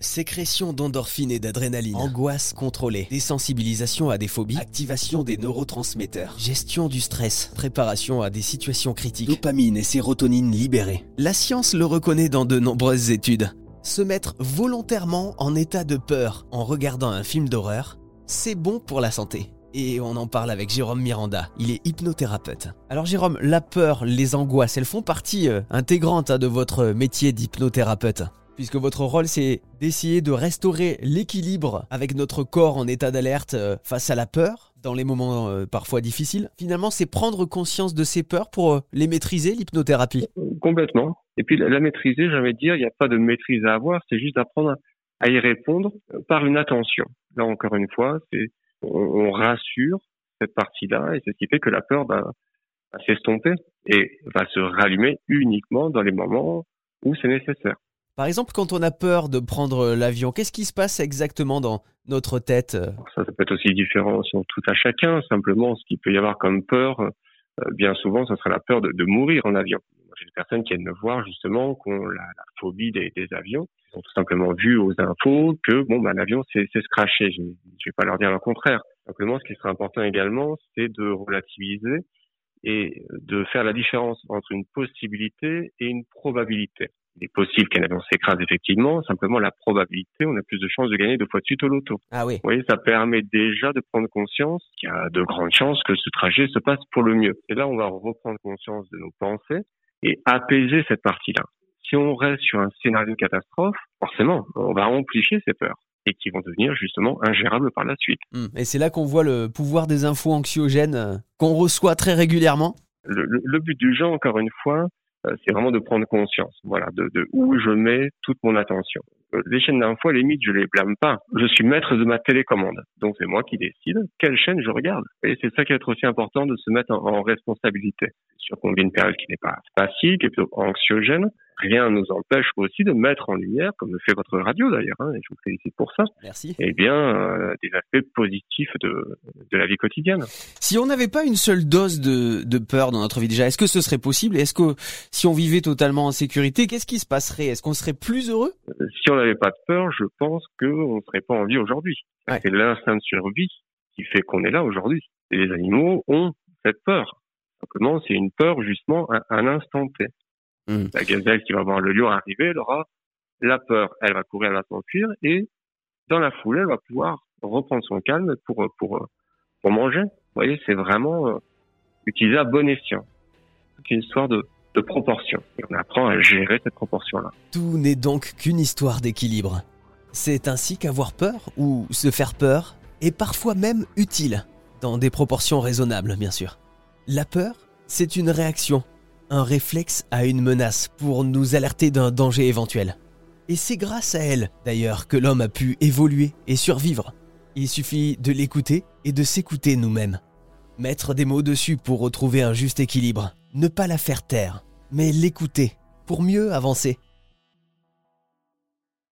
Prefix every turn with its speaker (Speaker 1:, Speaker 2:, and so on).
Speaker 1: Sécrétion d'endorphine et d'adrénaline, angoisse contrôlée, désensibilisation à des phobies, activation des neurotransmetteurs, gestion du stress, préparation à des situations critiques, dopamine et sérotonine libérées. La science le reconnaît dans de nombreuses études. Se mettre volontairement en état de peur en regardant un film d'horreur, c'est bon pour la santé. Et on en parle avec Jérôme Miranda, il est hypnothérapeute. Alors Jérôme, la peur, les angoisses, elles font partie euh, intégrante hein, de votre métier d'hypnothérapeute puisque votre rôle c'est d'essayer de restaurer l'équilibre avec notre corps en état d'alerte euh, face à la peur dans les moments euh, parfois difficiles. Finalement, c'est prendre conscience de ces peurs pour euh, les maîtriser, l'hypnothérapie?
Speaker 2: Complètement. Et puis la, maîtriser, j'allais dire, il n'y a pas de maîtrise à avoir, c'est juste d'apprendre à y répondre par une attention. Là encore une fois, c'est on, rassure cette partie-là et c'est ce qui fait que la peur va s'estomper et va se rallumer uniquement dans les moments où c'est nécessaire.
Speaker 1: Par exemple, quand on a peur de prendre l'avion, qu'est-ce qui se passe exactement dans notre tête
Speaker 2: ça, ça peut être aussi différent sur tout à chacun. Simplement, ce qu'il peut y avoir comme peur, euh, bien souvent, ce serait la peur de, mourir en avion. J'ai des personnes qui viennent me voir justement, qui ont la, phobie des, avions. Ils ont tout simplement vu aux infos que bon, ben, l'avion c'est scratché. Je ne vais pas leur dire le contraire. Simplement, ce qui serait important également, c'est de relativiser et de faire la différence entre une possibilité et une probabilité il est possible qu'un avion s'écrase effectivement. Simplement, la probabilité, on a plus de chances de gagner deux fois de suite au loto.
Speaker 1: Ah oui. Vous
Speaker 2: voyez, ça permet déjà de prendre conscience qu'il y a de grandes chances que ce trajet se passe pour le mieux. Et là, on va reprendre conscience de nos pensées et apaiser cette partie-là. Si on reste sur un scénario de catastrophe, forcément, on va amplifier ces peurs et qui vont devenir justement ingérables par la suite.
Speaker 1: Hmm. Et c'est là qu'on voit le pouvoir des infos anxiogènes euh, qu'on reçoit très régulièrement.
Speaker 2: Le, le, but du jeu, encore une fois, c'est vraiment de prendre conscience, voilà, de, de, où je mets toute mon attention. Euh, les chaînes d'infos, à la limite, je les blâme pas. Je suis maître de ma télécommande, donc c'est moi qui décide quelle chaîne je regarde. Et c'est ça qui est aussi important de se mettre en, en responsabilité. Sûr qu'on vit une période qui n'est pas facile, qui est plutôt anxiogène, rien ne nous empêche aussi de mettre en lumière, comme le fait votre radio d'ailleurs, hein, et je vous félicite pour ça,
Speaker 1: Merci.
Speaker 2: eh bien, euh, des aspects positifs de, de la vie quotidienne.
Speaker 1: Si on n'avait pas une seule dose de, de peur dans notre vie déjà, est-ce que ce serait possible? Est-ce que si on vivait totalement en sécurité, qu'est-ce qui se passerait? Est-ce qu'on serait plus heureux?
Speaker 2: Euh, Si on n'avait pas de peur, je pense qu'on ne serait pas en vie aujourd'hui. C'est l'instinct de survie qui fait qu'on est là aujourd'hui. Et les animaux ont cette peur. Simplement, c'est une peur justement à un instant T. Hmm. La gazelle qui va voir le lion arriver, elle aura la peur, elle va courir, elle va s'enfuir et dans la foulée, elle va pouvoir reprendre son calme pour pour pour manger. Vous voyez, c'est vraiment euh, utilisé à bon escient. C'est une histoire de, de proportion et on apprend à gérer cette proportion-là.
Speaker 1: Tout n'est donc qu'une histoire d'équilibre. C'est ainsi qu'avoir peur ou se faire peur est parfois même utile, dans des proportions raisonnables bien sûr. La peur, c'est une réaction un réflexe à une menace pour nous alerter d'un danger éventuel. Et c'est grâce à elle, d'ailleurs, que l'homme a pu évoluer et survivre. Il suffit de l'écouter et de s'écouter nous-mêmes. Mettre des mots dessus pour retrouver un juste équilibre. Ne pas la faire taire, mais l'écouter pour mieux avancer.